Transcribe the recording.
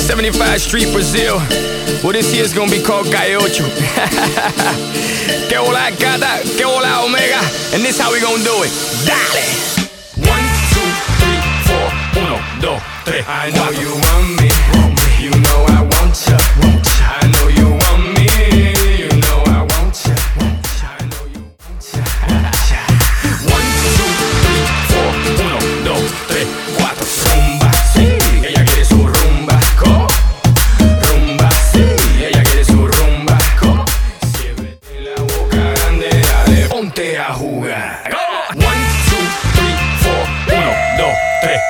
75 Street, Brazil. Well, this year's gonna be called Calle Ocho. que hola, gata, que hola, omega. And this how we gonna do it. Dale! One, two, three, four. Uno, dos, tres. I know you want me. Ponte a jugar. One, two, three, four. Uno, dos, tres.